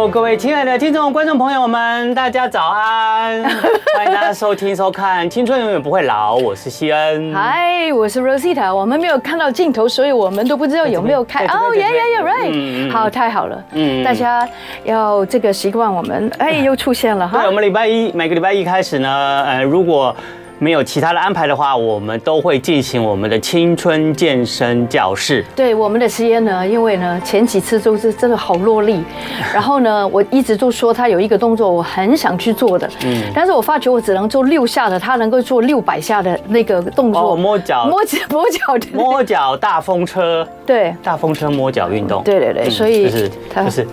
Hello，各位亲爱的听众、观众朋友们，大家早安！欢迎大家收听、收看《青春永远不会老》，我是西恩。Hi，我是 Rosita。我们没有看到镜头，所以我们都不知道有没有开。哦，Yeah Yeah Yeah，Right。嗯、好，太好了。嗯，大家要这个习惯我们。哎，又出现了哈。对，我们礼拜一每个礼拜一开始呢，呃，如果没有其他的安排的话，我们都会进行我们的青春健身教室。对，我们的实验呢，因为呢前几次都是真的好落力，然后呢我一直都说他有一个动作我很想去做的，嗯，但是我发觉我只能做六下的，他能够做六百下的那个动作，哦、摸脚，摸脚，摸脚，摸脚大风车，对，大风车摸脚运动，对对对，所以就是就是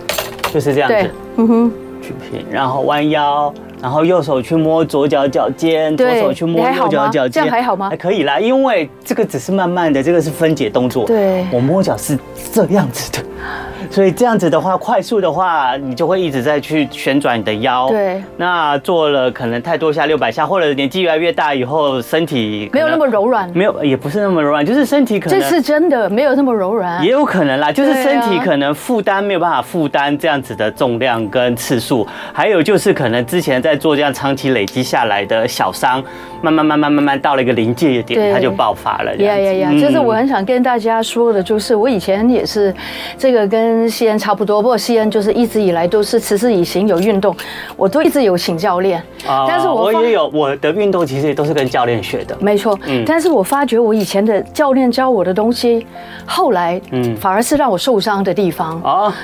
就是这样子，对，嗯哼，举平，然后弯腰。然后右手去摸左脚脚尖，左手去摸右脚脚尖，这样还好吗？还可以啦，因为这个只是慢慢的，这个是分解动作。对，我摸脚是这样子的。所以这样子的话，快速的话，你就会一直在去旋转你的腰。对。那做了可能太多下六百下，或者年纪越来越大以后，身体没有那么柔软。没有，也不是那么柔软，就是身体可能。这是真的，没有那么柔软。也有可能啦，就是身体可能负担没有办法负担这样子的重量跟次数，还有就是可能之前在做这样长期累积下来的小伤，慢慢慢慢慢慢到了一个临界点，它就爆发了。呀呀呀！就是我很想跟大家说的，就是我以前也是这个跟。跟西恩差不多，不过西恩就是一直以来都是持之以恒有运动，我都一直有请教练。啊，但是我我也有我的运动，其实也都是跟教练学的。没错，嗯，但是我发觉我以前的教练教我的东西，后来嗯，反而是让我受伤的地方啊。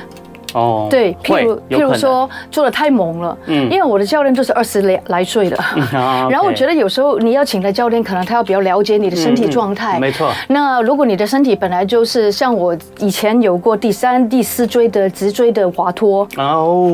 哦，对，譬如譬如说做的太猛了，嗯，因为我的教练就是二十来来岁的，然后我觉得有时候你要请的教练，可能他要比较了解你的身体状态，没错。那如果你的身体本来就是像我以前有过第三、第四椎的直椎的滑脱哦，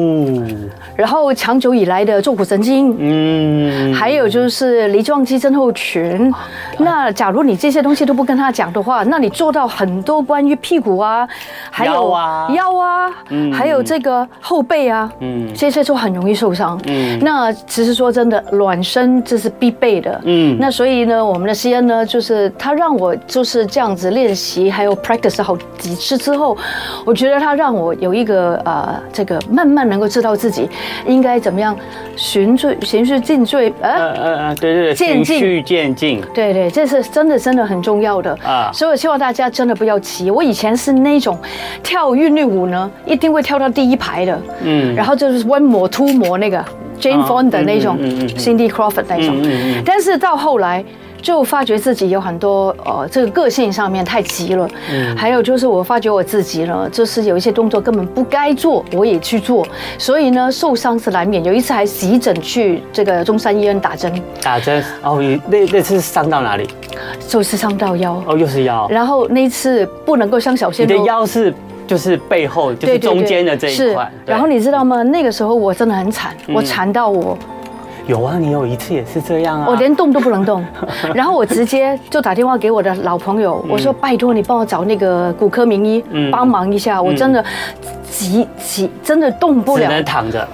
然后长久以来的坐骨神经，嗯，还有就是梨状肌症候群，那假如你这些东西都不跟他讲的话，那你做到很多关于屁股啊，还有腰啊，腰啊，嗯。还有这个后背啊，嗯，这些就很容易受伤。嗯，那其实说真的，暖身这是必备的。嗯，那所以呢，我们的西恩呢，就是他让我就是这样子练习，还有 practice 好几次之后，我觉得他让我有一个呃，这个慢慢能够知道自己应该怎么样循序循序渐进。呃呃呃，对对对，渐进渐进。对对，这是真的真的很重要的啊。所以我希望大家真的不要急。我以前是那种跳韵律舞呢，一定会。跳到第一排的，嗯，然后就是 one more two more 那个 Jane Fonda 那种，Cindy Crawford 那种，但是到后来就发觉自己有很多呃这个个性上面太急了，嗯，还有就是我发觉我自己呢，就是有一些动作根本不该做，我也去做，所以呢受伤是难免。有一次还急诊去这个中山医院打针，打针？哦，那那次伤到哪里？就是伤到腰。哦，又是腰，然后那一次不能够像小鲜肉，你的腰是。就是背后，就是中间的这一块。然后你知道吗？那个时候我真的很惨，我惨到我。有啊，你有一次也是这样啊。我连动都不能动，然后我直接就打电话给我的老朋友，我说拜托你帮我找那个骨科名医帮忙一下，我真的急急，真的动不了，只能躺着。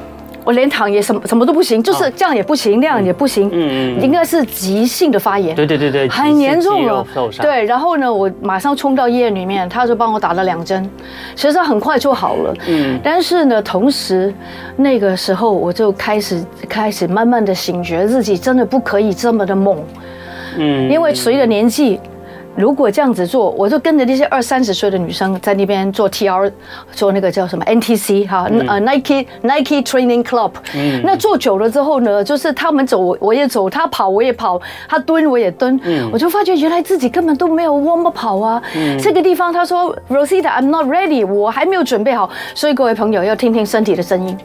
我连躺也什么什么都不行，就是这样也不行，那样也不行。嗯嗯，应该是急性的发炎。对对对对，很严重了。对，然后呢，我马上冲到医院里面，他就帮我打了两针，其实很快就好了。嗯，但是呢，同时那个时候我就开始开始慢慢的醒觉，自己真的不可以这么的猛。嗯，因为随着年纪。如果这样子做，我就跟着那些二三十岁的女生在那边做 T R，做那个叫什么 N T C 哈，呃 Nike Nike Training Club。嗯。那做久了之后呢，就是他们走我也走，他跑我也跑，他蹲我也蹲。嗯。我就发觉原来自己根本都没有 warm up 跑啊。嗯。这个地方他说 Rosita I'm not ready，我还没有准备好。所以各位朋友要听听身体的声音。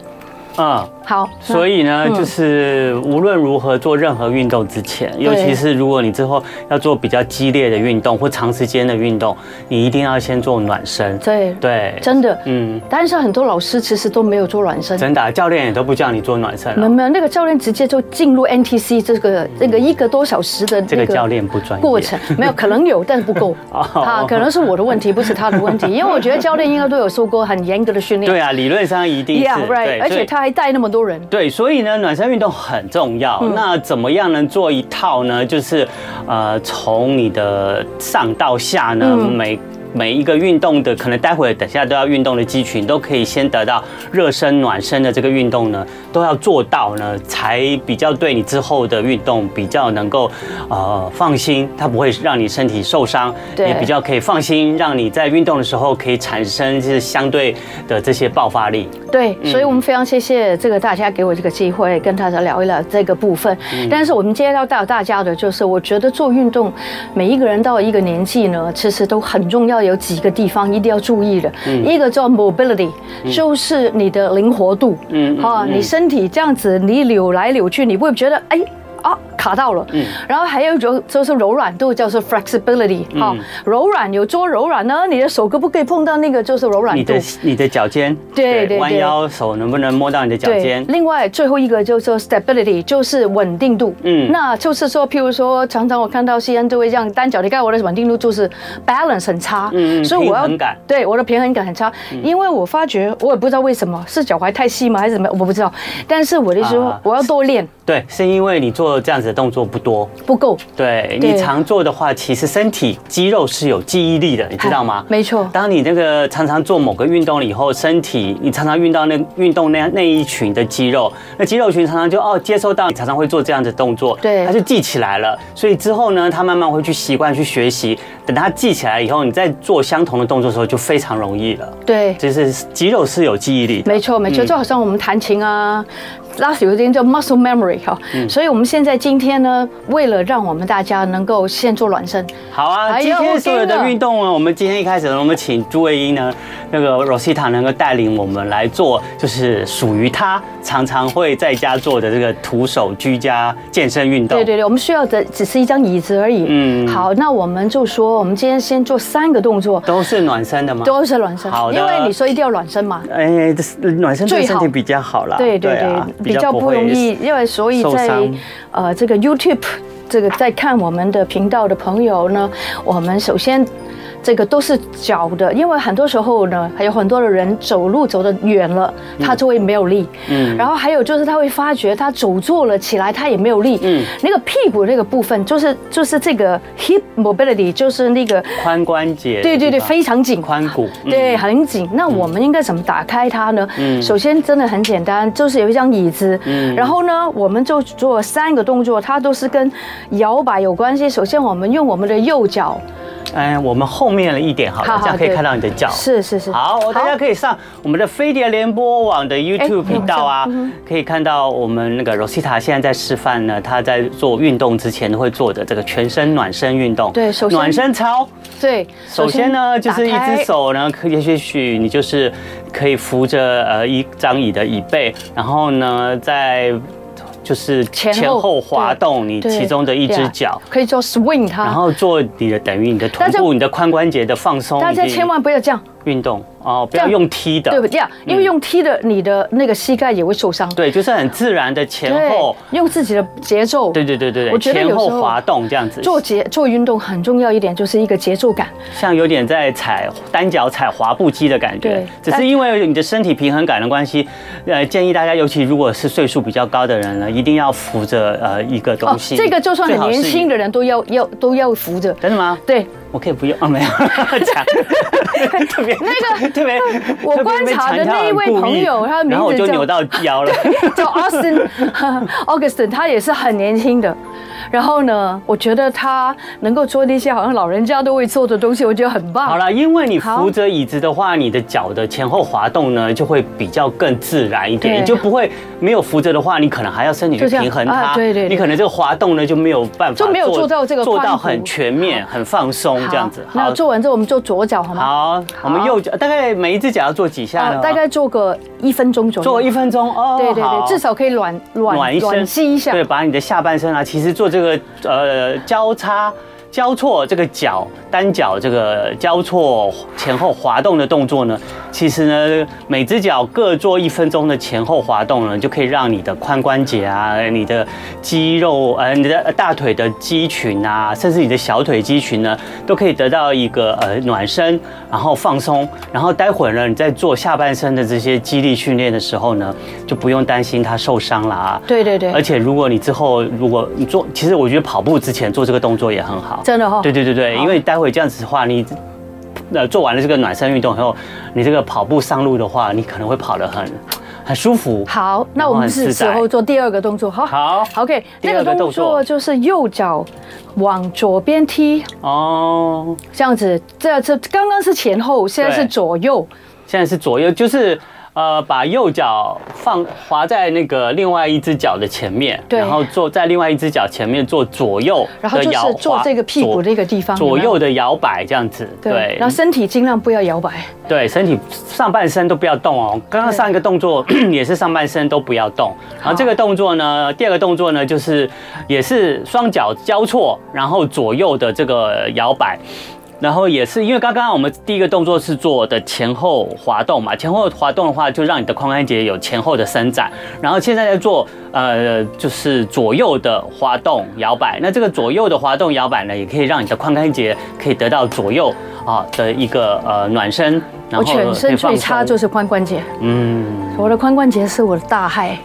嗯，好。所以呢，就是无论如何做任何运动之前，尤其是如果你之后要做比较激烈的运动或长时间的运动，你一定要先做暖身。对对，真的，嗯。但是很多老师其实都没有做暖身，真的，教练也都不叫你做暖身。没有没有，那个教练直接就进入 NTC 这个这个一个多小时的这个教练不专业 过程，没有可能有，但是不够。啊，可能是我的问题，不是他的问题，因为我觉得教练应该都有受过很严格的训练。对啊，理论上一定是。Yeah, right. 而且他还带那么多人。对，所以呢，暖身运动很重要。嗯、那怎么样能做一套呢？就是，呃，从你的上到下呢，嗯、每。每一个运动的可能，待会等下都要运动的肌群，都可以先得到热身暖身的这个运动呢，都要做到呢，才比较对你之后的运动比较能够呃放心，它不会让你身体受伤，也比较可以放心，让你在运动的时候可以产生就是相对的这些爆发力。对，所以我们非常谢谢这个大家给我这个机会跟大家聊一聊这个部分。但是我们今天要带大家的就是，我觉得做运动，每一个人到一个年纪呢，其实都很重要。有几个地方一定要注意的，嗯、一个叫 mobility，嗯、就是你的灵活度，嗯，哈，你身体这样子，你扭来扭去，你会觉得哎。啊，卡到了。嗯，然后还有一种就是柔软度，叫做 flexibility。好，柔软有多柔软呢？你的手可不可以碰到那个就是柔软度？你的你的脚尖，对对，弯腰手能不能摸到你的脚尖？另外最后一个就是 stability，就是稳定度。嗯，那就是说，譬如说，常常我看到西恩都会这样单脚，你看我的稳定度就是 balance 很差。嗯，所以我要对我的平衡感很差，因为我发觉我也不知道为什么是脚踝太细吗，还是怎么？我不知道。但是我的意思说，我要多练。对，是因为你做这样子的动作不多，不够。对，你常做的话，其实身体肌肉是有记忆力的，你知道吗？没错。当你那个常常做某个运动了以后，身体你常常运到那运动那那一群的肌肉，那肌肉群常常就哦接收到你常常会做这样的动作，对，它就记起来了。所以之后呢，他慢慢会去习惯去学习。等它记起来以后，你再做相同的动作的时候就非常容易了。对，就是肌肉是有记忆力的。没错，没错，就好像我们弹琴啊。拉有一点叫 muscle memory 哈，所以我们现在今天呢，为了让我们大家能够先做暖身，好啊，今天所有的运动呢，我们今天一开始呢，我们请朱卫英呢，那个 Rosita 能够带领我们来做，就是属于他常常会在家做的这个徒手居家健身运动。对对对，我们需要的只是一张椅子而已。嗯，好，那我们就说，我们今天先做三个动作，都是暖身的吗？都是暖身。好的，因为你说一定要暖身嘛。哎，暖身对身体比较好啦。对对对。比较不容易，因为所以在呃这个 YouTube 这个在看我们的频道的朋友呢，我们首先。这个都是脚的，因为很多时候呢，还有很多的人走路走得远了，他就会没有力。嗯，然后还有就是他会发觉他走坐了起来，他也没有力。嗯，那个屁股那个部分就是就是这个 hip mobility，就是那个髋关节。对对对，非常紧。髋骨。对，很紧。那我们应该怎么打开它呢？嗯，首先真的很简单，就是有一张椅子。嗯，然后呢，我们就做三个动作，它都是跟摇摆有关系。首先，我们用我们的右脚。哎，我们后面了一点好了，这样可以看到你的脚。是是是。好，大家可以上我们的飞碟联播网的 YouTube 频道啊，可以看到我们那个 Rosita 现在在示范呢，她在做运动之前会做的这个全身暖身运动。对，首先暖身操。对，首先呢，就是一只手呢，可以也许你就是可以扶着呃一张椅的椅背，然后呢在。就是前后滑动你其中的一只脚，可以做 swing 它，然后做你的等于你的臀部、你的髋关节的放松。大家千万不要这样。运动哦，不要用踢的，对不对？因为用踢的，你的那个膝盖也会受伤。对，就是很自然的前后，用自己的节奏。对对对对对，我觉得前后滑动这样子。做节做运动很重要一点，就是一个节奏感，像有点在踩单脚踩滑步机的感觉。对，只是因为你的身体平衡感的关系，呃，建议大家，尤其如果是岁数比较高的人呢，一定要扶着呃一个东西。这个就算很年轻的人都要要都要扶着。真的吗？对。我可以不用啊，没有讲特别那个特别，我观察的那一位朋友，他的名字就扭到腰了，叫 Austin Augustin，他也是很年轻的。然后呢，我觉得他能够做那些好像老人家都会做的东西，我觉得很棒。好了，因为你扶着椅子的话，你的脚的前后滑动呢，就会比较更自然一点，你就不会没有扶着的话，你可能还要身体去平衡它。对对，你可能这个滑动呢就没有办法，就没有做到这个做到很全面、很放松这样子。好，做完之后我们做左脚好吗？好，我们右脚大概每一只脚要做几下呢？大概做个一分钟左右。做一分钟哦，对对对，至少可以暖暖暖一暖吸一下。对，把你的下半身啊，其实做这个呃交叉。交错这个脚单脚这个交错前后滑动的动作呢，其实呢，每只脚各做一分钟的前后滑动呢，就可以让你的髋关节啊、你的肌肉呃、你的大腿的肌群啊，甚至你的小腿肌群呢，都可以得到一个呃暖身，然后放松，然后待会儿呢，你在做下半身的这些肌力训练的时候呢，就不用担心它受伤了啊。对对对。而且如果你之后如果你做，其实我觉得跑步之前做这个动作也很好。真的哈、哦，对对对对，因为待会这样子的话，你呃做完了这个暖身运动以后，你这个跑步上路的话，你可能会跑得很很舒服。好，那我们是时候做第二个动作。好，好，OK，那个动作就是右脚往左边踢。哦，这样子，这这刚刚是前后，现在是左右。现在是左右，就是。呃，把右脚放滑在那个另外一只脚的前面，然后坐在另外一只脚前面做左右的摇，然后就是做这个屁股的一个地方，左右的摇摆这样子，对，然后身体尽量不要摇摆，对，身体上半身都不要动哦。刚刚上一个动作 也是上半身都不要动，然后这个动作呢，第二个动作呢，就是也是双脚交错，然后左右的这个摇摆。然后也是因为刚刚我们第一个动作是做的前后滑动嘛，前后滑动的话就让你的髋关节有前后的伸展。然后现在在做呃就是左右的滑动摇摆，那这个左右的滑动摇摆呢，也可以让你的髋关节可以得到左右啊的一个呃暖身。然后我全身最差就是髋关节，嗯，我的髋关节是我的大害，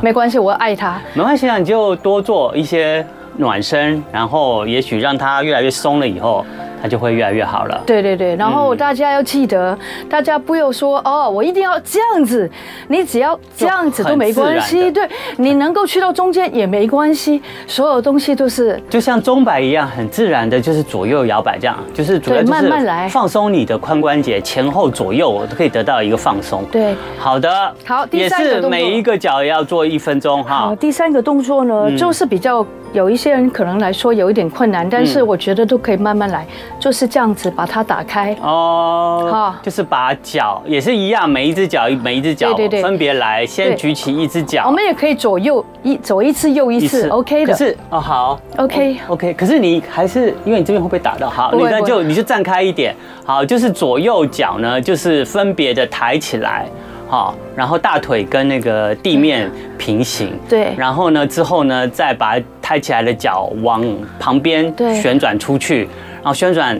没关系，我爱它。没关系啊，你就多做一些暖身，然后也许让它越来越松了以后。它就会越来越好了。对对对，然后大家要记得，嗯、大家不要说哦，我一定要这样子，你只要这样子都没关系。对，你能够去到中间也没关系，所有东西都是就像钟摆一样，很自然的，就是左右摇摆这样，就是主要就是慢慢来，放松你的髋关节，前后左右都可以得到一个放松。对，好的，好，第三个动作，也是每一个脚要做一分钟哈。好，第三个动作呢，嗯、就是比较有一些人可能来说有一点困难，但是我觉得都可以慢慢来。就是这样子把它打开。哦，好，就是把脚也是一样，每一只脚每一只脚对对对。分别来，先举起一只脚，我们也可以左右一左一次右一次，OK 的。可是哦好，OK。OK，可是你还是因为你这边会不会打到？好，你那就你就站开一点，好，就是左右脚呢，就是分别的抬起来。好，然后大腿跟那个地面平行，对，然后呢之后呢再把抬起来的脚往旁边旋转出去，然后旋转。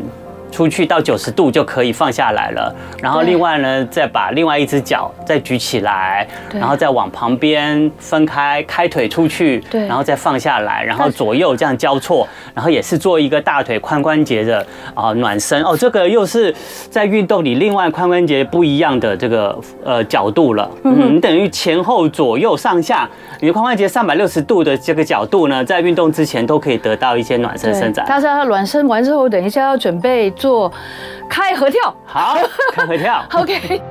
出去到九十度就可以放下来了，然后另外呢，再把另外一只脚再举起来，然后再往旁边分开，开腿出去，对，然后再放下来，然后左右这样交错，然后也是做一个大腿髋关节的啊暖身。哦，这个又是在运动里另外髋关节不一样的这个呃角度了，嗯，你等于前后左右上下，你的髋关节三百六十度的这个角度呢，在运动之前都可以得到一些暖身伸展。但是它暖身完之后，等一下要准备。做开合跳，好，开合跳，OK。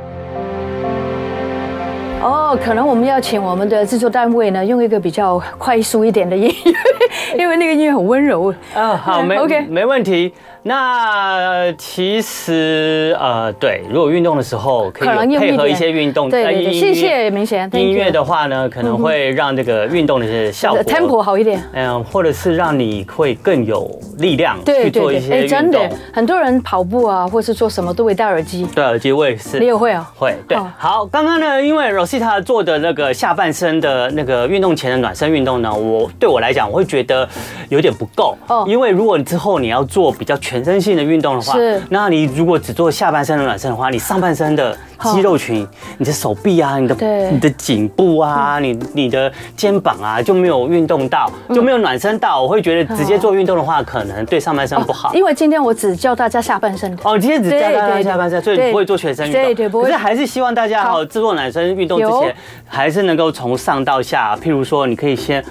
哦，可能我们要请我们的制作单位呢，用一个比较快速一点的音乐，因为那个音乐很温柔。啊，好，没，OK，没问题。那其实呃，对，如果运动的时候可以配合一些运动，对，对，对，谢谢明显。音乐的话呢，可能会让这个运动的些效果 tempo 好一点，嗯，或者是让你会更有力量去做一些运动。真的，很多人跑步啊，或是做什么都会戴耳机。戴耳机我也是，你也会啊？会。对，好，刚刚呢，因为 Rosita 做的那个下半身的那个运动前的暖身运动呢，我对我来讲，我会觉得有点不够哦，因为如果你之后你要做比较全。全身性的运动的话，是。那你如果只做下半身的暖身的话，你上半身的肌肉群，你的手臂啊，你的你的颈部啊，你你的肩膀啊，就没有运动到，就没有暖身到。我会觉得直接做运动的话，可能对上半身不好。因为今天我只教大家下半身。哦，今天只教大家下半身，所以不会做全身运动。对对，可是还是希望大家好，制作暖身运动之前，还是能够从上到下，譬如说，你可以先。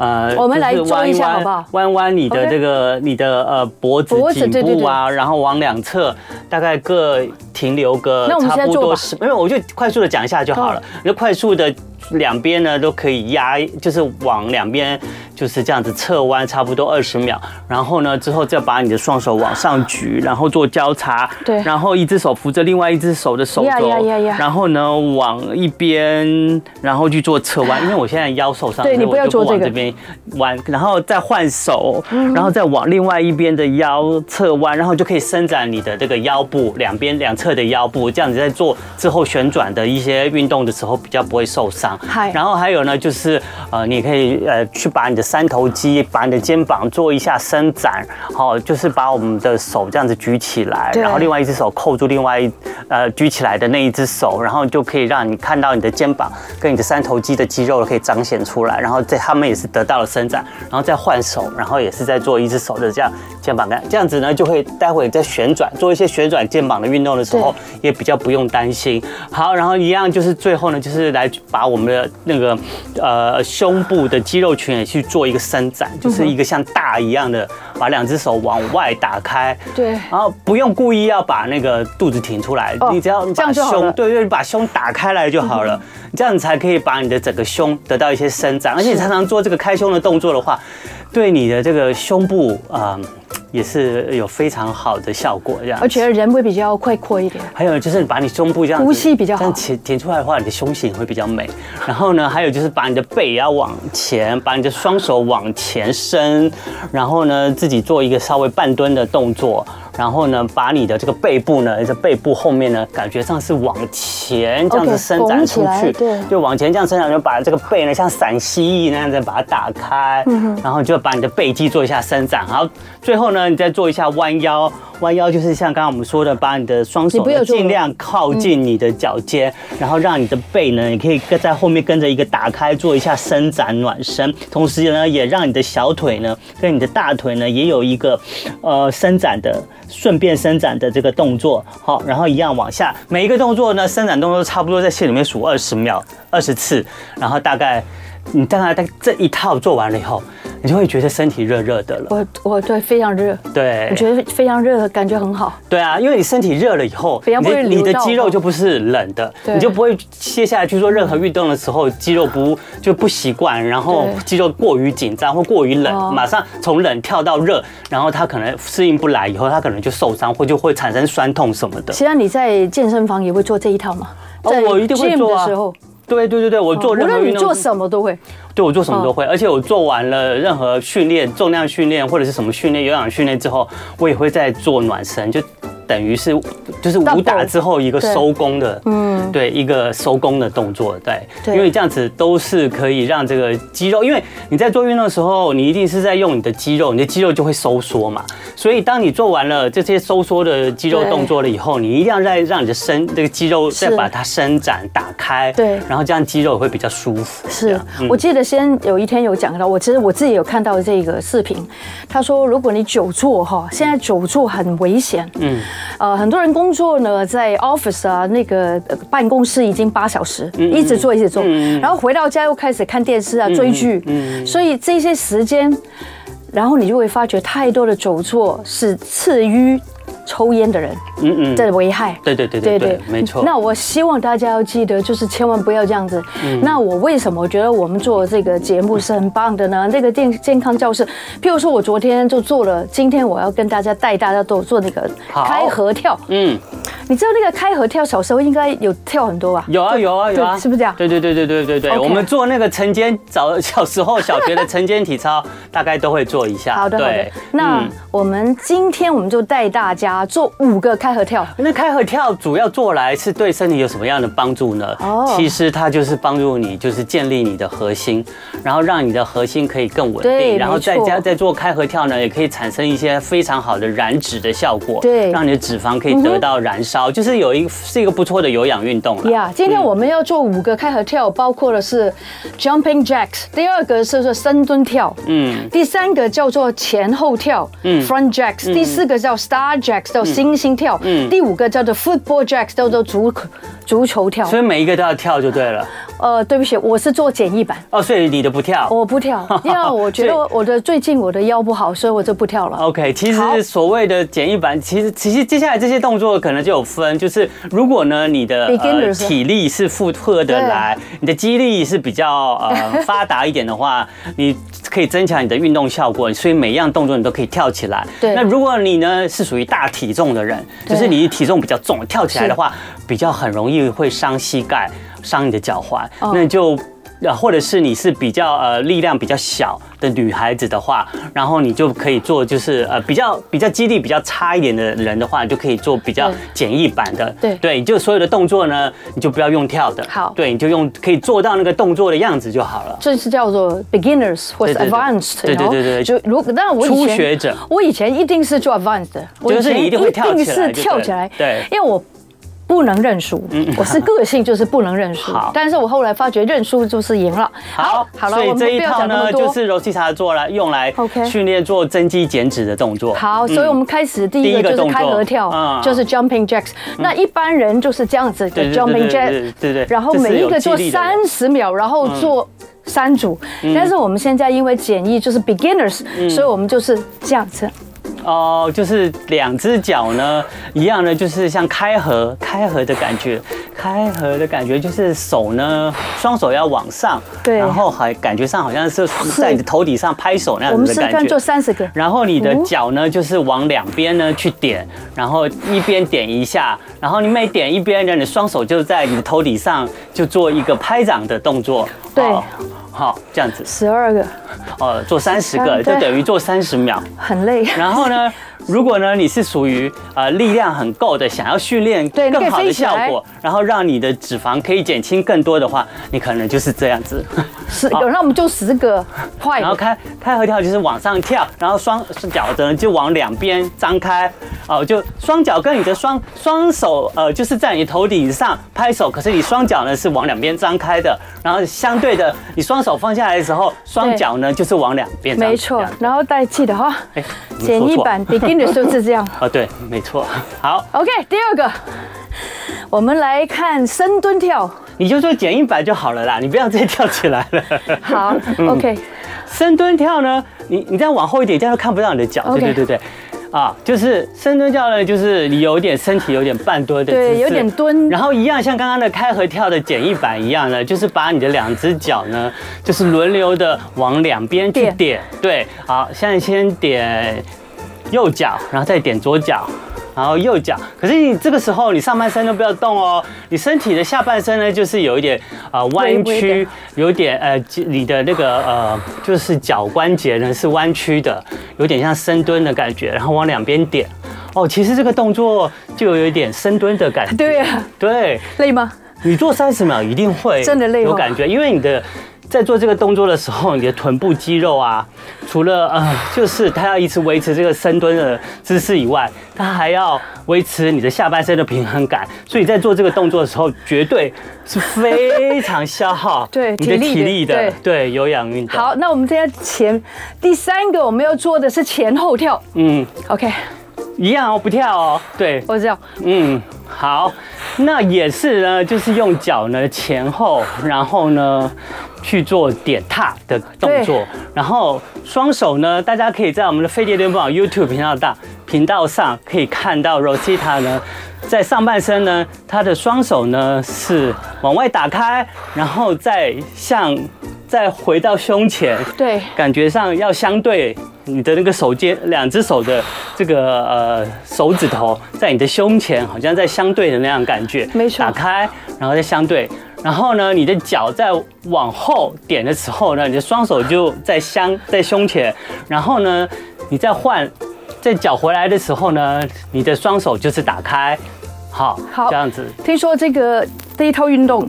呃，我们来做一下好不好？弯弯你的这个你的呃脖子颈部啊，然后往两侧大概各停留个差不多十，没有，我就快速的讲一下就好了，你就快速的。两边呢都可以压，就是往两边就是这样子侧弯，差不多二十秒。然后呢，之后再把你的双手往上举，然后做交叉。对。然后一只手扶着另外一只手的手肘。然后呢，往一边，然后去做侧弯。因为我现在腰受伤，对，你不要做这个。往这边弯，然后再换手，然后再往另外一边的腰侧弯，然后就可以伸展你的这个腰部两边两侧的腰部。这样子在做之后旋转的一些运动的时候，比较不会受伤。然后还有呢，就是呃，你可以呃去把你的三头肌、把你的肩膀做一下伸展，好，就是把我们的手这样子举起来，然后另外一只手扣住另外一呃举起来的那一只手，然后就可以让你看到你的肩膀跟你的三头肌的肌肉可以彰显出来，然后在他们也是得到了伸展，然后再换手，然后也是在做一只手的这样肩膀感，这样子呢就会待会在旋转做一些旋转肩膀的运动的时候也比较不用担心。好，然后一样就是最后呢，就是来把我们。的那个呃胸部的肌肉群也去做一个伸展，就是一个像大一样的，把两只手往外打开，对，然后不用故意要把那个肚子挺出来，你只要把胸，对对，把胸打开来就好了，这样子才可以把你的整个胸得到一些伸展，而且你常常做这个开胸的动作的话，对你的这个胸部啊。也是有非常好的效果，这样。而且人会比较快阔一点。还有就是把你胸部这样呼吸比较好，这样挺挺出来的话，你的胸型会比较美。然后呢，还有就是把你的背也要往前，把你的双手往前伸，然后呢，自己做一个稍微半蹲的动作。然后呢，把你的这个背部呢，在背部后面呢，感觉上是往前这样子伸展出去，对，就往前这样伸展，就把这个背呢，像散蜥蜴那样子把它打开，然后就把你的背肌做一下伸展，好，最后呢，你再做一下弯腰。弯腰就是像刚刚我们说的，把你的双手尽量靠近你的脚尖，然后让你的背呢，你可以跟在后面跟着一个打开，做一下伸展暖身，同时呢，也让你的小腿呢跟你的大腿呢也有一个呃伸展的，顺便伸展的这个动作。好，然后一样往下，每一个动作呢伸展动作差不多在线里面数二十秒，二十次，然后大概你大概在这一套做完了以后。你就会觉得身体热热的了。我我对非常热，对，我觉得非常热，感觉很好。对啊，因为你身体热了以后，你你的肌肉就不是冷的，你就不会接下来去做任何运动的时候，肌肉不就不习惯，然后肌肉过于紧张或过于冷，马上从冷跳到热，然后它可能适应不来，以后它可能就受伤或就会产生酸痛什么的。其实你在健身房也会做这一套吗？哦，我一定会做啊。对对对对，我做任何运动，无论你做什么都会。对，我做什么都会，而且我做完了任何训练、重量训练或者是什么训练、有氧训练之后，我也会再做暖身，就。等于是就是武打之后一个收工的，嗯，对，一个收工的动作，对，因为这样子都是可以让这个肌肉，因为你在做运动的时候，你一定是在用你的肌肉，你的肌肉就会收缩嘛，所以当你做完了这些收缩的肌肉动作了以后，你一定要再让你的身这个肌肉再把它伸展打开，对，然后这样肌肉会比较舒服。是，我记得先有一天有讲到，我其实我自己有看到这个视频，他说如果你久坐哈，现在久坐很危险，嗯。呃，很多人工作呢，在 office 啊，那个办公室已经八小时，一直做一直做，然后回到家又开始看电视啊，追剧，所以这些时间，然后你就会发觉太多的久坐是次于。抽烟的人，嗯嗯，的危害，对对对对对，没错。那我希望大家要记得，就是千万不要这样子。那我为什么我觉得我们做这个节目是很棒的呢？这个健健康教室，譬如说我昨天就做了，今天我要跟大家带大家都做那个开合跳。嗯，你知道那个开合跳，小时候应该有跳很多吧？有啊有啊有啊，是不是这样？对对对对对对对，我们做那个晨间早小时候小学的晨间体操，大概都会做一下。好的好的，那我们今天我们就带大家。做五个开合跳，那开合跳主要做来是对身体有什么样的帮助呢？哦，其实它就是帮助你，就是建立你的核心，然后让你的核心可以更稳定，然后在家再做开合跳呢，也可以产生一些非常好的燃脂的效果，对，让你的脂肪可以得到燃烧，就是有一是一个不错的有氧运动了。呀，今天我们要做五个开合跳，包括的是 jumping jacks，第二个是说深蹲跳，嗯，第三个叫做前后跳，嗯，front jacks，第四个叫 star jacks。叫星星跳，嗯，第五个叫做 football jacks，叫做足足球跳，所以每一个都要跳就对了。呃，对不起，我是做简易版。哦，所以你的不跳？我不跳，因为我觉得我的最近我的腰不好，所以我就不跳了。OK，其实所谓的简易版，其实其实接下来这些动作可能就有分，就是如果呢你的呃体力是负荷得来，你的肌力是比较呃发达一点的话，你可以增强你的运动效果，所以每一样动作你都可以跳起来。对。那如果你呢是属于大体重的人，就是你体重比较重，跳起来的话比较很容易会伤膝盖。伤你的脚踝，那就，或者是你是比较呃力量比较小的女孩子的话，然后你就可以做就是呃比较比较肌力比较差一点的人的话，你就可以做比较简易版的。对对，就所有的动作呢，你就不要用跳的。好，对，你就用可以做到那个动作的样子就好了。这是叫做 beginners 或者 advanced。对对对对，就如果那我初学者，我以前一定是做 advanced 我，就是你一定会跳起来，是跳起来。对，因为我。不能认输，我是个性就是不能认输。好，但是我后来发觉认输就是赢了。好，好了，所以这一套呢，就是柔西茶做来用来训练做增肌减脂的动作。好，所以我们开始第一个就是开合跳，就是 jumping jacks。那一般人就是这样子的 jumping jacks，对对。然后每一个做三十秒，然后做三组。但是我们现在因为简易就是 beginners，所以我们就是这样子。哦，就是两只脚呢，一样的，就是像开合、开合的感觉，开合的感觉就是手呢，双手要往上，对，然后还感觉上好像是在你的头顶上拍手那样子的感觉。我们做三十个。然后你的脚呢，就是往两边呢去点，然后一边点一下，然后你每点一边呢，你双手就在你的头顶上就做一个拍掌的动作。对。好，这样子，十二个，哦，做三十个就等于做三十秒，很累。然后呢，如果呢你是属于呃力量很够的，想要训练更好的效果，然后让你的脂肪可以减轻更多的话，你可能就是这样子。十个，那我们就十个，快。然后开开合跳就是往上跳，然后双脚呢就往两边张开，哦，就双脚跟你的双双手呃就是在你头顶上拍手，可是你双脚呢是往两边张开的，然后相对的你双手放下来的时候，双脚呢就是往两边。没错，然后带气的哈，简易版的时候是这样。啊，对，没错。好，OK，第二个，我们来看深蹲跳。你就做简易版就好了啦，你不要再跳起来了。好，OK。深蹲跳呢，你你再往后一点，这样都看不到你的脚。对对对对。啊，就是深蹲跳呢，就是你有点身体有点半蹲的姿势，对，有点蹲。然后一样像刚刚的开合跳的简易版一样呢，就是把你的两只脚呢，就是轮流的往两边去点。对，好，现在先点右脚，然后再点左脚。然后右脚，可是你这个时候你上半身都不要动哦，你身体的下半身呢，就是有一点呃弯曲，有点呃你的那个呃就是脚关节呢是弯曲的，有点像深蹲的感觉，然后往两边点哦，其实这个动作就有一点深蹲的感觉。对呀，对，累吗？你做三十秒一定会真的累，有感觉，因为你的。在做这个动作的时候，你的臀部肌肉啊，除了呃，就是它要一直维持这个深蹲的姿势以外，它还要维持你的下半身的平衡感。所以在做这个动作的时候，绝对是非常消耗 对你的体力的。对，对有氧运动。好，那我们现在前第三个我们要做的是前后跳。嗯，OK，一样哦，不跳哦。对，我知道。嗯，好，那也是呢，就是用脚呢前后，然后呢。去做点踏的动作，然后双手呢，大家可以在我们的飞碟联播网 YouTube 频道大频道上可以看到 Rosita 呢，在上半身呢，她的双手呢是往外打开，然后再向再回到胸前，对，感觉上要相对你的那个手尖，两只手的这个呃手指头在你的胸前，好像在相对的那样感觉，没错，打开，然后再相对。然后呢，你的脚在往后点的时候呢，你的双手就在相在胸前。然后呢，你再换，在脚回来的时候呢，你的双手就是打开。好，好，这样子。听说这个这一套运动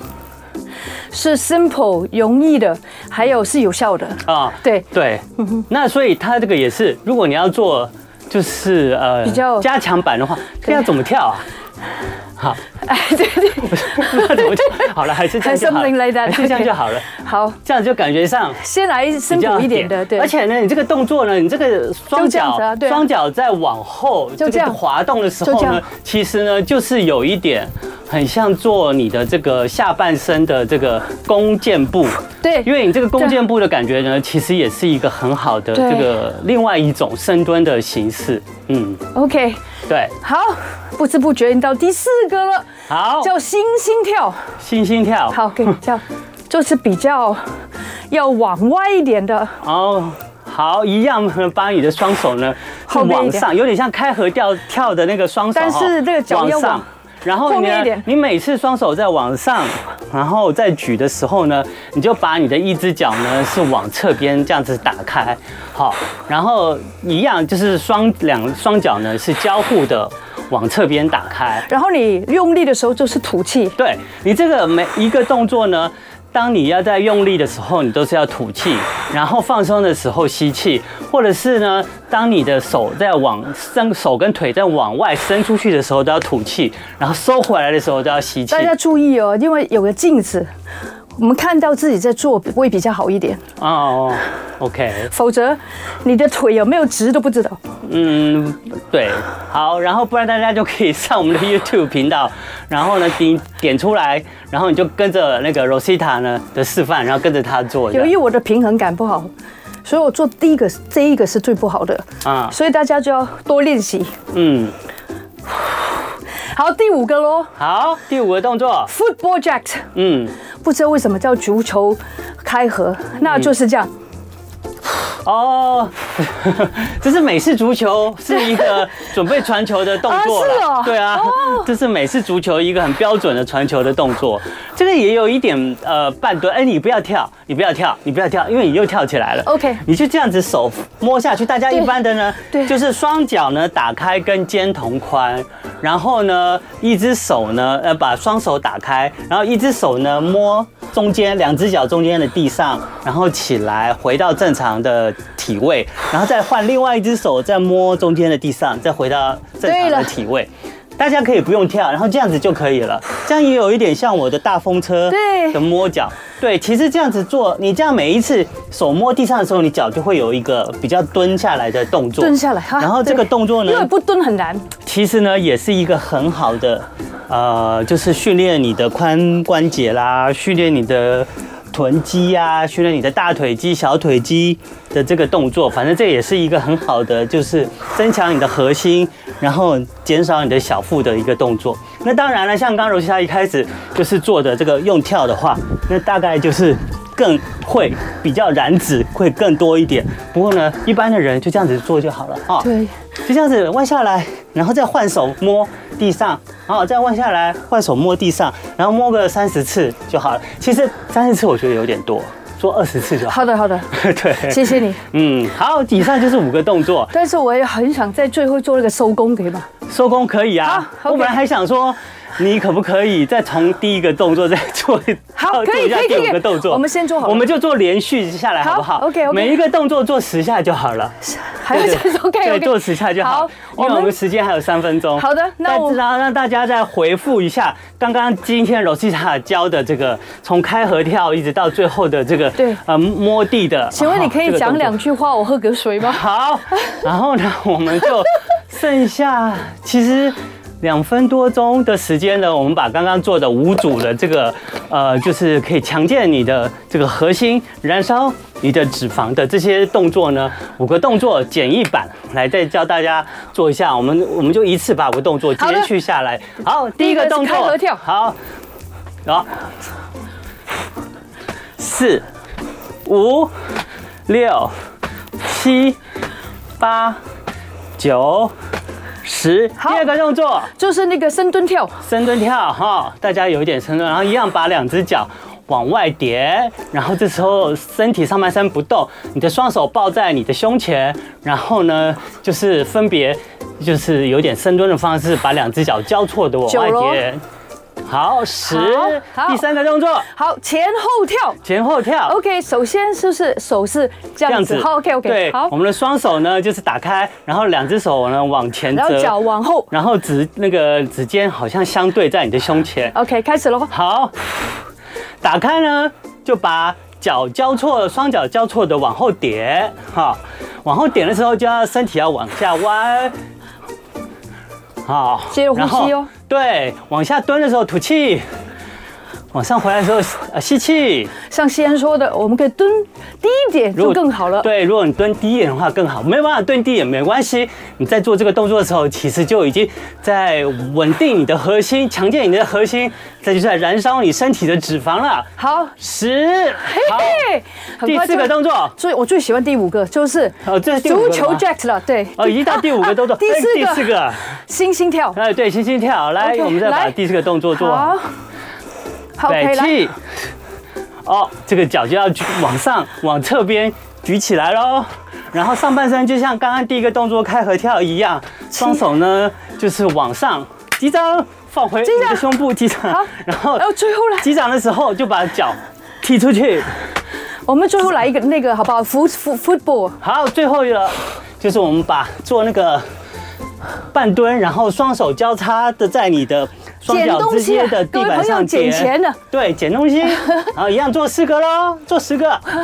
是 simple 容易的，还有是有效的啊。对对，那所以它这个也是，如果你要做就是呃比较加强版的话，这要怎么跳啊？好，哎，对对，不知道怎么讲，好了，还是这样就好，还是这样就好了。好，这样就感觉上先来深度一点的，对。而且呢，你这个动作呢，你这个双脚双脚在往后就这样。滑动的时候呢，其实呢就是有一点很像做你的这个下半身的这个弓箭步。对，因为你这个弓箭步的感觉呢，其实也是一个很好的这个另外一种深蹲的形式。嗯，OK，对，好。不知不觉已经到第四个了，好，叫星星跳，星星跳，好，可以叫，就是比较要往外一点的。哦，好，一样呢，把你的双手呢是往上，有点像开合跳跳的那个双手，但是这个脚要往上。然后你，你每次双手在往上，然后再举的时候呢，你就把你的一只脚呢是往侧边这样子打开，好，然后一样就是双两双脚呢是交互的往侧边打开，然后你用力的时候就是吐气，对，你这个每一个动作呢。当你要在用力的时候，你都是要吐气，然后放松的时候吸气，或者是呢，当你的手在往伸，手跟腿在往外伸出去的时候，都要吐气，然后收回来的时候都要吸气。大家注意哦，因为有个镜子。我们看到自己在做会比较好一点哦，OK，否则你的腿有没有直都不知道。嗯，对，好，然后不然大家就可以上我们的 YouTube 频道，然后呢点点出来，然后你就跟着那个 Rosita 呢的示范，然后跟着他做。由于我的平衡感不好，所以我做第一个这一个是最不好的啊，所以大家就要多练习。嗯。好，第五个喽。好，第五个动作，Football Jack。嗯，不知道为什么叫足球开合，那就是这样。哦，这是美式足球，是一个准备传球的动作了。是哦。对啊，这是美式足球一个很标准的传球的动作。这个也有一点呃半蹲，哎，你不要跳，你不要跳，你不要跳，因为你又跳起来了。OK，你就这样子手摸下去。大家一般的呢，对，就是双脚呢打开跟肩同宽，然后呢一只手呢呃把双手打开，然后一只手呢摸中间两只脚中间的地上，然后起来回到正常的体位，然后再换另外一只手再摸中间的地上，再回到正常的体位。大家可以不用跳，然后这样子就可以了。这样也有一点像我的大风车的摸脚。对，其实这样子做，你这样每一次手摸地上的时候，你脚就会有一个比较蹲下来的动作。蹲下来，然后这个动作呢，因为不蹲很难。其实呢，也是一个很好的，呃，就是训练你的髋关节啦，训练你的。臀肌啊，训练你的大腿肌、小腿肌的这个动作，反正这也是一个很好的，就是增强你的核心，然后减少你的小腹的一个动作。那当然了，像刚柔西塔一开始就是做的这个用跳的话，那大概就是更会比较燃脂会更多一点。不过呢，一般的人就这样子做就好了啊。对，就这样子弯下来，然后再换手摸地上。好，再弯下来，换手摸地上，然后摸个三十次就好了。其实三十次我觉得有点多，做二十次就好。好的，好的，对，谢谢你。嗯，好，以上就是五个动作。但是我也很想在最后做那个收工，可以吗？收工可以啊。我本来还想说。你可不可以再从第一个动作再做好，可以，可以，第五个动作。我们先做好，我们就做连续下来，好不好？OK，OK。每一个动作做十下就好了。还有再做，可以做十下就好。因为我们时间还有三分钟。好的，那我然后让大家再回复一下刚刚今天 Rosita 教的这个从开合跳一直到最后的这个对呃摸地的。请问你可以讲两句话，我喝个水吗？好，然后呢，我们就剩下其实。两分多钟的时间呢，我们把刚刚做的五组的这个，呃，就是可以强健你的这个核心、燃烧你的脂肪的这些动作呢，五个动作简易版来再教大家做一下。我们我们就一次把五个动作接续下来。好，第一个动作，开合跳。好，好，四、五、六、七、八、九。十，第二个动作。就是那个深蹲跳，深蹲跳哈，大家有一点深蹲，然后一样把两只脚往外叠，然后这时候身体上半身不动，你的双手抱在你的胸前，然后呢就是分别就是有点深蹲的方式，把两只脚交错的往外叠。好，十，第三个动作，好，前后跳，前后跳。OK，首先是不是手是这样子？好，OK，OK。对，好，我们的双手呢就是打开，然后两只手呢往前，然后脚往后，然后指那个指尖好像相对在你的胸前。OK，开始喽。好，打开呢就把脚交错，双脚交错的往后点，好，往后点的时候就要身体要往下弯。好，接着呼吸哦。对，往下蹲的时候吐气。往上回来的时候，呃，吸气。像西安说的，我们可以蹲低一点就更好了。对，如果你蹲低一点的话更好。没有办法蹲低也没关系。你在做这个动作的时候，其实就已经在稳定你的核心，强健你的核心，这就是在燃烧你身体的脂肪了。好，十，好，第四个动作。所以我最喜欢第五个，就是哦，这是足球 Jack 了。对，哦，已经到第五个动作。第四个，第四个，星星跳。哎，对，星星跳。来，我们再把第四个动作做好。对气，哦，这个脚就要举往上，往侧边举起来喽。然后上半身就像刚刚第一个动作开合跳一样，双手呢就是往上击掌，放回你的胸部击掌。好，然后最后来击掌的时候就把脚踢出去。我们最后来一个那个好不好？foot foot football。好，最后一个就是我们把做那个半蹲，然后双手交叉的在你的。双脚直接的地板上捡钱的，对，捡东西，然后一样做四个喽，做十个。嘿，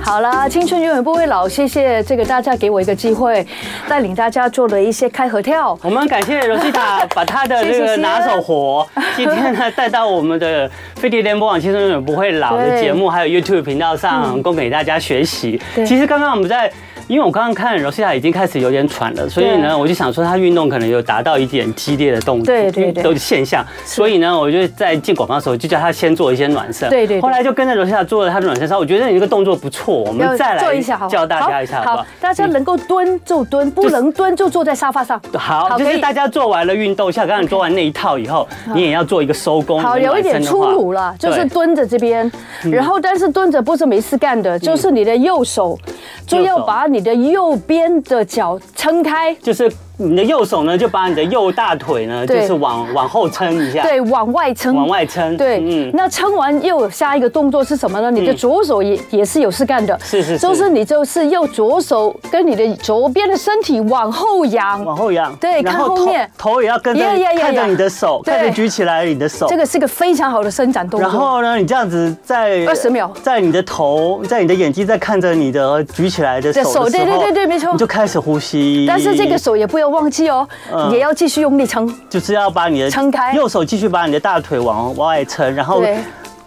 好啦，青春永远不会老，谢谢这个大家给我一个机会，带领大家做了一些开合跳。我们感谢 Rosita 把她的这个拿手活，今天呢带到我们的飞碟联播网青春永远不会老的节目，还有 YouTube 频道上供给大家学习。其实刚刚我们在。因为我刚刚看 Rosita 已经开始有点喘了，所以呢，我就想说他运动可能有达到一点激烈的动作，对对对，都是现象。所以呢，我就在进广告的时候就叫他先做一些暖身，对对。后来就跟着 Rosita 做了他的暖身操，我觉得你这个动作不错，我们再来做一下，教大家一下，好，大家能够蹲就蹲，不能蹲就坐在沙发上。好，就是大家做完了运动，像刚刚你做完那一套以后，你也要做一个收工。好，有一点粗鲁了，就是蹲着这边，然后但是蹲着不是没事干的，就是你的右手就要把你你的右。边的脚撑开，就是。你的右手呢，就把你的右大腿呢，就是往往后撑一下，对，往外撑，往外撑，对，嗯。那撑完又有下一个动作是什么呢？你的左手也也是有事干的，是是，就是你就是右左手跟你的左边的身体往后仰，往后仰，对，看后面，头也要跟着，看着你的手，看着举起来你的手，这个是个非常好的伸展动作。然后呢，你这样子在二十秒，在你的头，在你的眼睛在看着你的举起来的手，对对对对，没错，你就开始呼吸。但是这个手也不要忘记哦。也要继续用力撑，就是要把你的撑开，右手继续把你的大腿往外撑，然后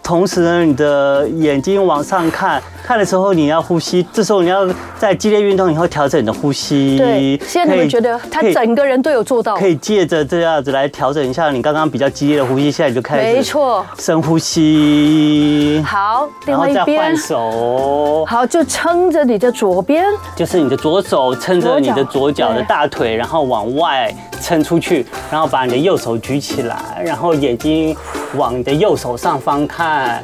同时呢，你的眼睛往上看。看的时候你要呼吸，这时候你要在激烈运动以后调整你的呼吸。对，现在你们觉得他整个人都有做到，可以借着这样子来调整一下你刚刚比较激烈的呼吸，现在你就开始。没错，深呼吸。好，另外一边。然后再换手。好，就撑着你的左边，就是你的左手撑着你的左脚的大腿，然后往外撑出去，然后把你的右手举起来，然后眼睛往你的右手上方看。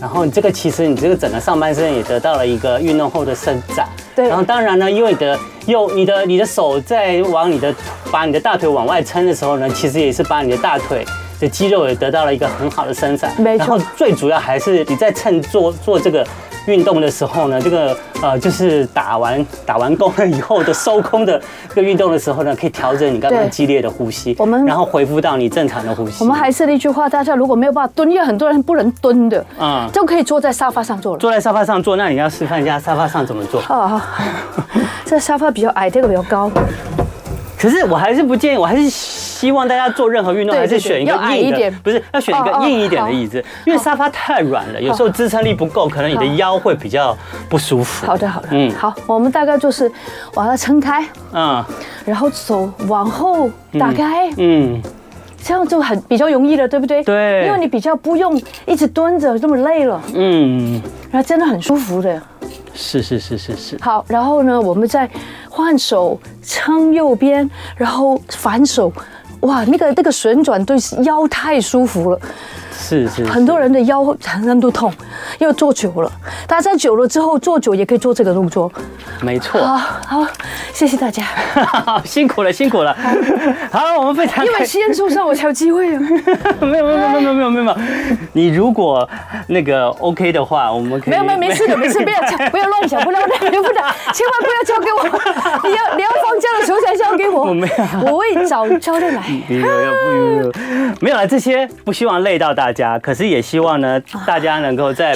然后你这个其实你这个整个上半身也得到了一个运动后的伸展。对。然后当然呢，因为你的右你的你的手在往你的把你的大腿往外撑的时候呢，其实也是把你的大腿的肌肉也得到了一个很好的伸展。没错。然后最主要还是你在趁做做这个。运动的时候呢，这个呃，就是打完打完工了以后的收工的这个运动的时候呢，可以调整你刚刚激烈的呼吸，我们然后恢复到你正常的呼吸。我们还是那句话，大家如果没有办法蹲，因为很多人不能蹲的，嗯，就可以坐在沙发上坐了。坐在沙发上坐，那你要示范一下沙发上怎么做？好好，这沙发比较矮，这个比较高。可是我还是不建议，我还是希望大家做任何运动还是选一个硬一点，不是要选一个硬一点的椅子，因为沙发太软了，有时候支撑力不够，可能你的腰会比较不舒服。好的，好的，嗯，好，我们大概就是把它撑开，嗯，然后手往后打开，嗯，这样就很比较容易了，对不对？对，因为你比较不用一直蹲着这么累了，嗯，然后真的很舒服的。是是是是是。好，然后呢，我们再换手撑右边，然后反手，哇，那个那个旋转对腰太舒服了。是是，是。很多人的腰常常都痛，因为坐久了。大家久了之后坐久也可以做这个动作。没错。好，好，谢谢大家，辛苦了，辛苦了。好，我们非常因为吸烟受伤，我才有机会啊。没有，没有，没有，没有，没有，没有。你如果那个 OK 的话，我们可以。没有，没有，没事的，没事，不要讲，不要乱想，不要乱讲，不要，千万不要交给我。你要，你要放假的时候才交给我。我没有，我会找教练来。没有，没有，没有了。这些不希望累到大家，可是也希望呢，大家能够在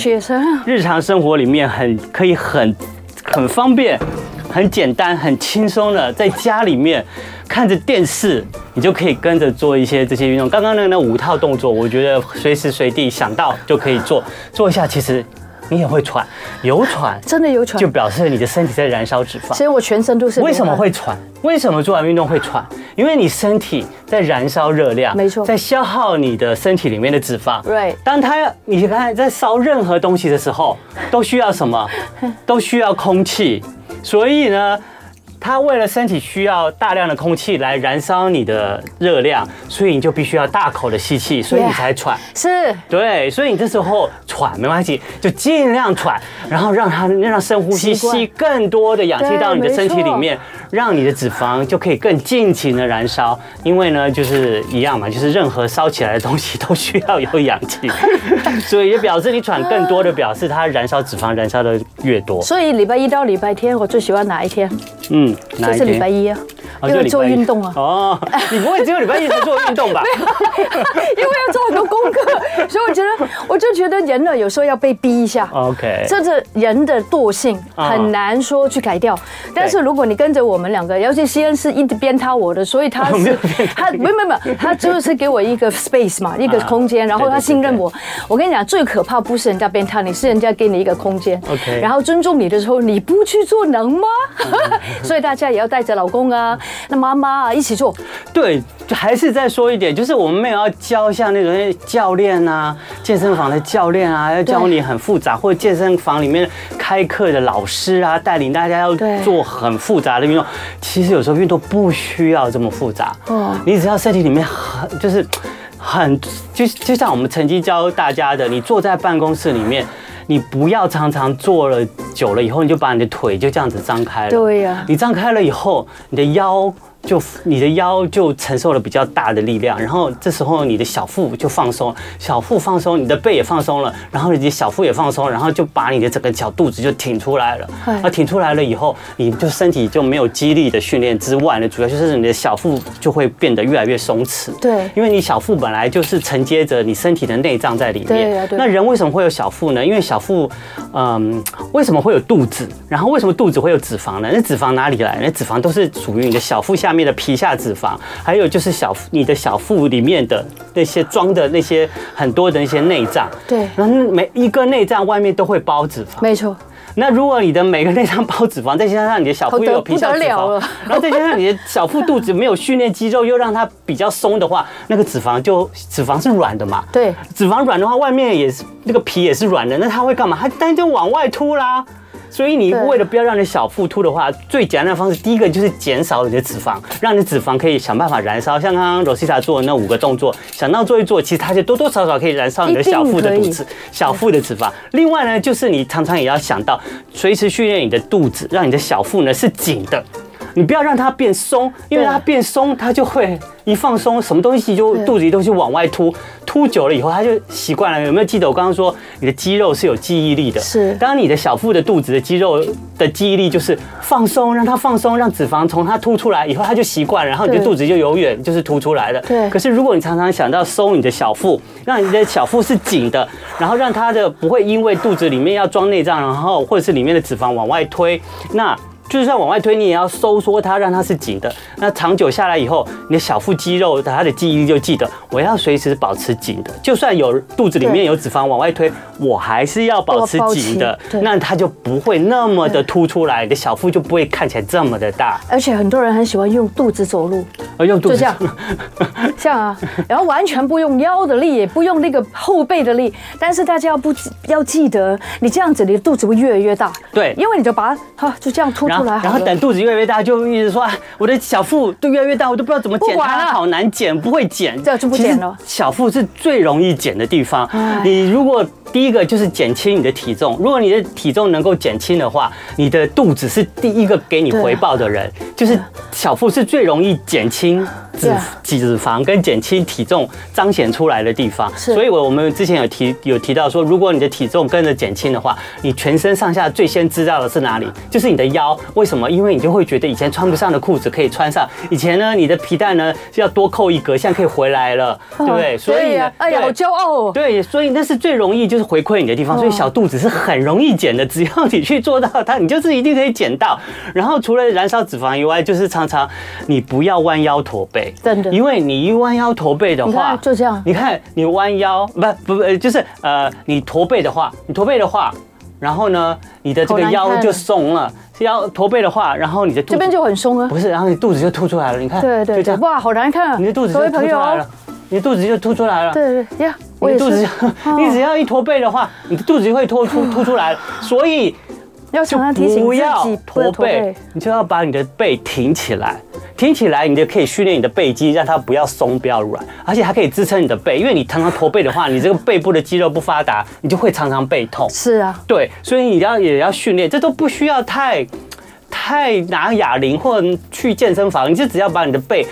日常生活里面很可以很很方便。很简单、很轻松的，在家里面看着电视，你就可以跟着做一些这些运动。刚刚那那五套动作，我觉得随时随地想到就可以做，做一下。其实你也会喘，有喘，真的有喘，就表示你的身体在燃烧脂肪。所以我全身都是。为什么会喘？为什么做完运动会喘？因为你身体在燃烧热量，没错，在消耗你的身体里面的脂肪。对。当它你看在烧任何东西的时候，都需要什么？都需要空气。所以呢，它为了身体需要大量的空气来燃烧你的热量，所以你就必须要大口的吸气，所以你才喘。是，对，所以你这时候喘没关系，就尽量喘，然后让它让深呼吸，吸更多的氧气到你的身体里面。让你的脂肪就可以更尽情的燃烧，因为呢，就是一样嘛，就是任何烧起来的东西都需要有氧气，所以也表示你喘更多的表示它燃烧脂肪燃烧的越多。所以礼拜一到礼拜天我最喜欢哪一天？嗯，哪一天？就是礼拜一啊。因为做运动啊！哦，你不会只有礼拜一才做运动吧？因为要做很多功课，所以我觉得，我就觉得人呢，有时候要被逼一下。OK，这是人的惰性，很难说去改掉。但是如果你跟着我们两个，尤其西恩是一直鞭挞我的，所以他是他 没有没有没有，他就是给我一个 space 嘛，一个空间，然后他信任我。我跟你讲，最可怕不是人家鞭挞你，是人家给你一个空间。OK，然后尊重你的时候，你不去做能吗？所以大家也要带着老公啊。那妈妈啊，一起做。对，就还是再说一点，就是我们没有要教像那种教练啊，健身房的教练啊，要教你很复杂，或者健身房里面开课的老师啊，带领大家要做很复杂的运动。其实有时候运动不需要这么复杂。哦，你只要身体里面很就是很就就像我们曾经教大家的，你坐在办公室里面。你不要常常坐了久了以后，你就把你的腿就这样子张开了。对呀，你张开了以后，你的腰。就你的腰就承受了比较大的力量，然后这时候你的小腹就放松，小腹放松，你的背也放松了，然后你的小腹也放松，然后就把你的整个小肚子就挺出来了。那挺出来了以后，你就身体就没有肌力的训练之外呢，主要就是你的小腹就会变得越来越松弛。对，因为你小腹本来就是承接着你身体的内脏在里面。对啊，对。那人为什么会有小腹呢？因为小腹，嗯，为什么会有肚子？然后为什么肚子会有脂肪呢？那脂肪哪里来？那脂肪都是属于你的小腹下面的皮下脂肪，还有就是小你的小腹里面的那些装的那些很多的那些内脏，对，然后每一个内脏外面都会包脂肪，没错。那如果你的每个内脏包脂肪，再加上你的小腹又有皮下脂肪，然后再加上你的小腹肚子没有训练肌肉，又让它比较松的话，那个脂肪就脂肪是软的嘛，对，脂肪软的话，外面也是那个皮也是软的，那它会干嘛？它当然就往外凸啦。所以你为了不要让你小腹凸的话，最简单的方式，第一个就是减少你的脂肪，让你脂肪可以想办法燃烧。像刚刚 Rosita 做的那五个动作，想到做一做，其实它就多多少少可以燃烧你的小腹的肚子、小腹的脂肪。另外呢，就是你常常也要想到，随时训练你的肚子，让你的小腹呢是紧的。你不要让它变松，因为它变松，它就会一放松，什么东西就肚子里东西往外凸，凸久了以后，它就习惯了。有没有记得我刚刚说，你的肌肉是有记忆力的？是。当你的小腹的肚子的肌肉的记忆力就是放松，让它放松，让脂肪从它凸出来以后，它就习惯，然后你的肚子就永远就是凸出来的。对。可是如果你常常想到收你的小腹，让你的小腹是紧的，然后让它的不会因为肚子里面要装内脏，然后或者是里面的脂肪往外推，那。就算往外推，你也要收缩它，让它是紧的。那长久下来以后，你的小腹肌肉它的记忆力就记得，我要随时保持紧的。就算有肚子里面有脂肪往外推，我还是要保持紧的。那它就不会那么的凸出来，你的小腹就不会看起来这么的大。而且很多人很喜欢用肚子走路，用肚子就这样，像啊，然后完全不用腰的力，也不用那个后背的力。但是大家要不要记得，你这样子，你的肚子会越来越大。对，因为你就把它，哈，就这样凸。然后等肚子越来越大，就一直说啊，我的小腹都越来越大，我都不知道怎么减，它好难减，不会减，这就不减了。小腹是最容易减的地方，你如果。第一个就是减轻你的体重，如果你的体重能够减轻的话，你的肚子是第一个给你回报的人，就是小腹是最容易减轻脂脂肪跟减轻体重彰显出来的地方。所以，我我们之前有提有提到说，如果你的体重跟着减轻的话，你全身上下最先知道的是哪里？就是你的腰。为什么？因为你就会觉得以前穿不上的裤子可以穿上，以前呢你的皮带呢是要多扣一格，现在可以回来了，对不对？所以啊，哎呀，好骄傲哦。对，所以那是最容易就是。回馈你的地方，所以小肚子是很容易减的。只要你去做到它，你就是一定可以减到。然后除了燃烧脂肪以外，就是常常你不要弯腰驼背，真的，因为你一弯腰驼背的话，就这样。你看你弯腰，不不不，就是呃，你驼背的话，你驼背的话，然后呢，你的这个腰就松了。腰驼背的话，然后你的肚子这边就很松啊。不是，然后你肚子就凸出来了。你看，对对，就这样。哇，好难看啊！你的肚子就凸出来了。你的肚子就凸出来了。对对呀，我的肚子，你只要一驼背的话，你的肚子就会凸凸 凸出来了。所以要常常提醒自己不要驼背，你就要把你的背挺起来，挺起来，你就可以训练你的背肌，让它不要松，不要软，而且还可以支撑你的背。因为你常常驼背的话，你这个背部的肌肉不发达，你就会常常背痛。是啊，对，所以你要也要训练，这都不需要太太拿哑铃或者去健身房，你就只要把你的背。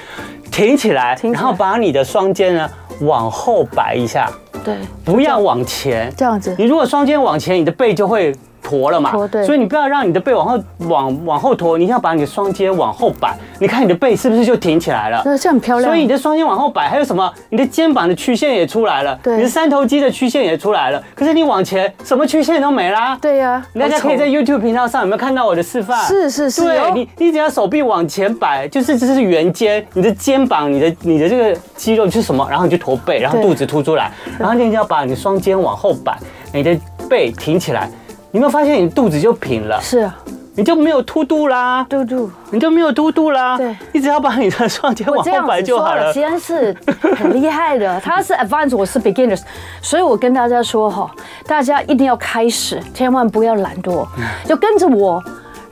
挺起来，然后把你的双肩呢往后摆一下，对，不要往前，这样子。你如果双肩往前，你的背就会。驼了嘛，所以你不要让你的背往后往往后驼，你要把你的双肩往后摆，你看你的背是不是就挺起来了？那这很漂亮。所以你的双肩往后摆，还有什么？你的肩膀的曲线也出来了，对，你的三头肌的曲线也出来了。可是你往前，什么曲线都没啦。对呀，大家可以在 YouTube 频道上有没有看到我的示范？是是是，对，你你只要手臂往前摆，就是这是圆肩，你的肩膀、你的你的这个肌肉是什么？然后你就驼背，然后肚子凸出来，然后你就要把你的双肩往后摆，你的背挺起来。你有没有发现你肚子就平了？是啊，你就没有凸肚啦，嘟嘟，你就没有嘟肚啦。对，你只要把你的双肩往后摆就好了。我这样子说了，其实是很厉害的。他是 advanced，我是 beginners，所以我跟大家说哈，大家一定要开始，千万不要懒惰，就跟着我。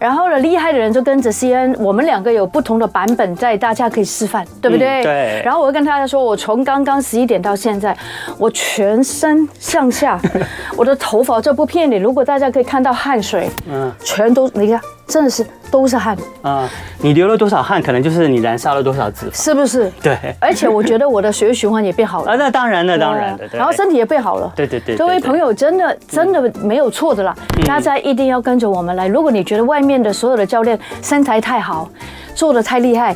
然后呢，厉害的人就跟着 CN，我们两个有不同的版本在，大家可以示范，对不对？嗯、对。然后我会跟大家说，我从刚刚十一点到现在，我全身上下，我的头发这不骗你，如果大家可以看到汗水，嗯，全都你看。真的是都是汗啊！你流了多少汗，可能就是你燃烧了多少脂肪，是不是？对。而且我觉得我的血液循环也变好了 啊！那当然了，当然的。然后身体也变好了。对对对。各位朋友，真的真的没有错的啦！大家一定要跟着我们来。如果你觉得外面的所有的教练身材太好，做的太厉害。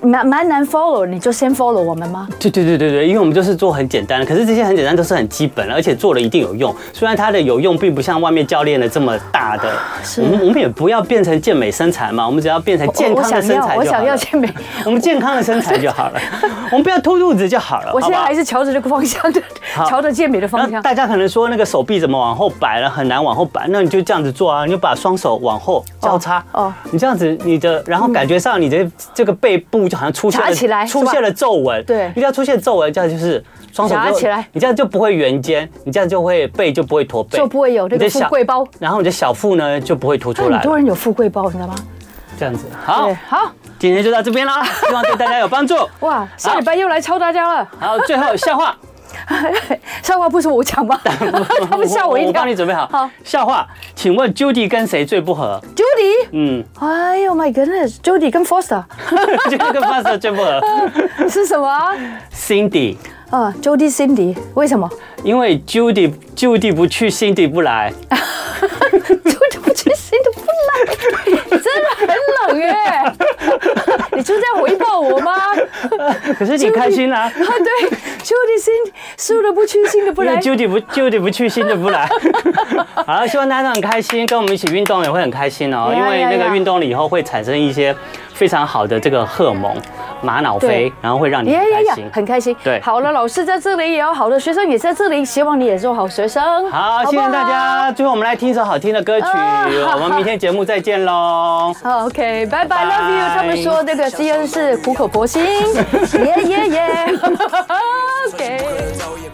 蛮蛮难 follow，你就先 follow 我们吗？对对对对对，因为我们就是做很简单的，可是这些很简单都是很基本的，而且做了一定有用。虽然它的有用并不像外面教练的这么大的，我们我们也不要变成健美身材嘛，我们只要变成健康的身材。我想要健美，我们健康的身材就好了，我们不要凸肚子就好了。我现在还是朝着这个方向的，朝着健美的方向。大家可能说那个手臂怎么往后摆了，很难往后摆，那你就这样子做啊，你就把双手往后交叉哦，你这样子你的，然后感觉上你的这个背部就好像出现了。起来，出现了皱纹，对，一定要出现皱纹，这样就是双手夹起来，你这样就不会圆肩，你这样就会背就不会驼背，就不会有这个富贵包，然后你的小腹呢就不会凸出来。很多人有富贵包，你知道吗？这样子，好，好，今天就到这边了，希望对大家有帮助。哇，下礼拜又来抽大家了。好，最后笑话，笑话不是我讲吗？他们吓我一跳。我帮你准备好。好，笑话，请问 Judy 跟谁最不合？Judy，嗯，哎呦 my goodness，Judy 跟 Foster，Judy 跟 Foster 最不合。是什么？Cindy。啊，Judy Cindy，为什么？因为 Judy Judy 不去，Cindy 不来。Judy 不去，Cindy 不来，真的很冷耶。你就在回报我吗？可是你开心啊！啊，对，Judy 输的不去，Cindy 不来。Judy 不 Judy 不去，Cindy 不来。好，希望大家都很开心，跟我们一起运动也会很开心哦。因为那个运动了以后会产生一些非常好的这个荷尔蒙。玛瑙菲，然后会让你很开心，很开心。对，好了，老师在这里，也有好的学生也在这里，希望你也做好学生。好，谢谢大家。最后我们来听一首好听的歌曲，我们明天节目再见喽。好，OK，拜拜，Love you。他们说那个 CN 是苦口婆心，耶耶耶。OK。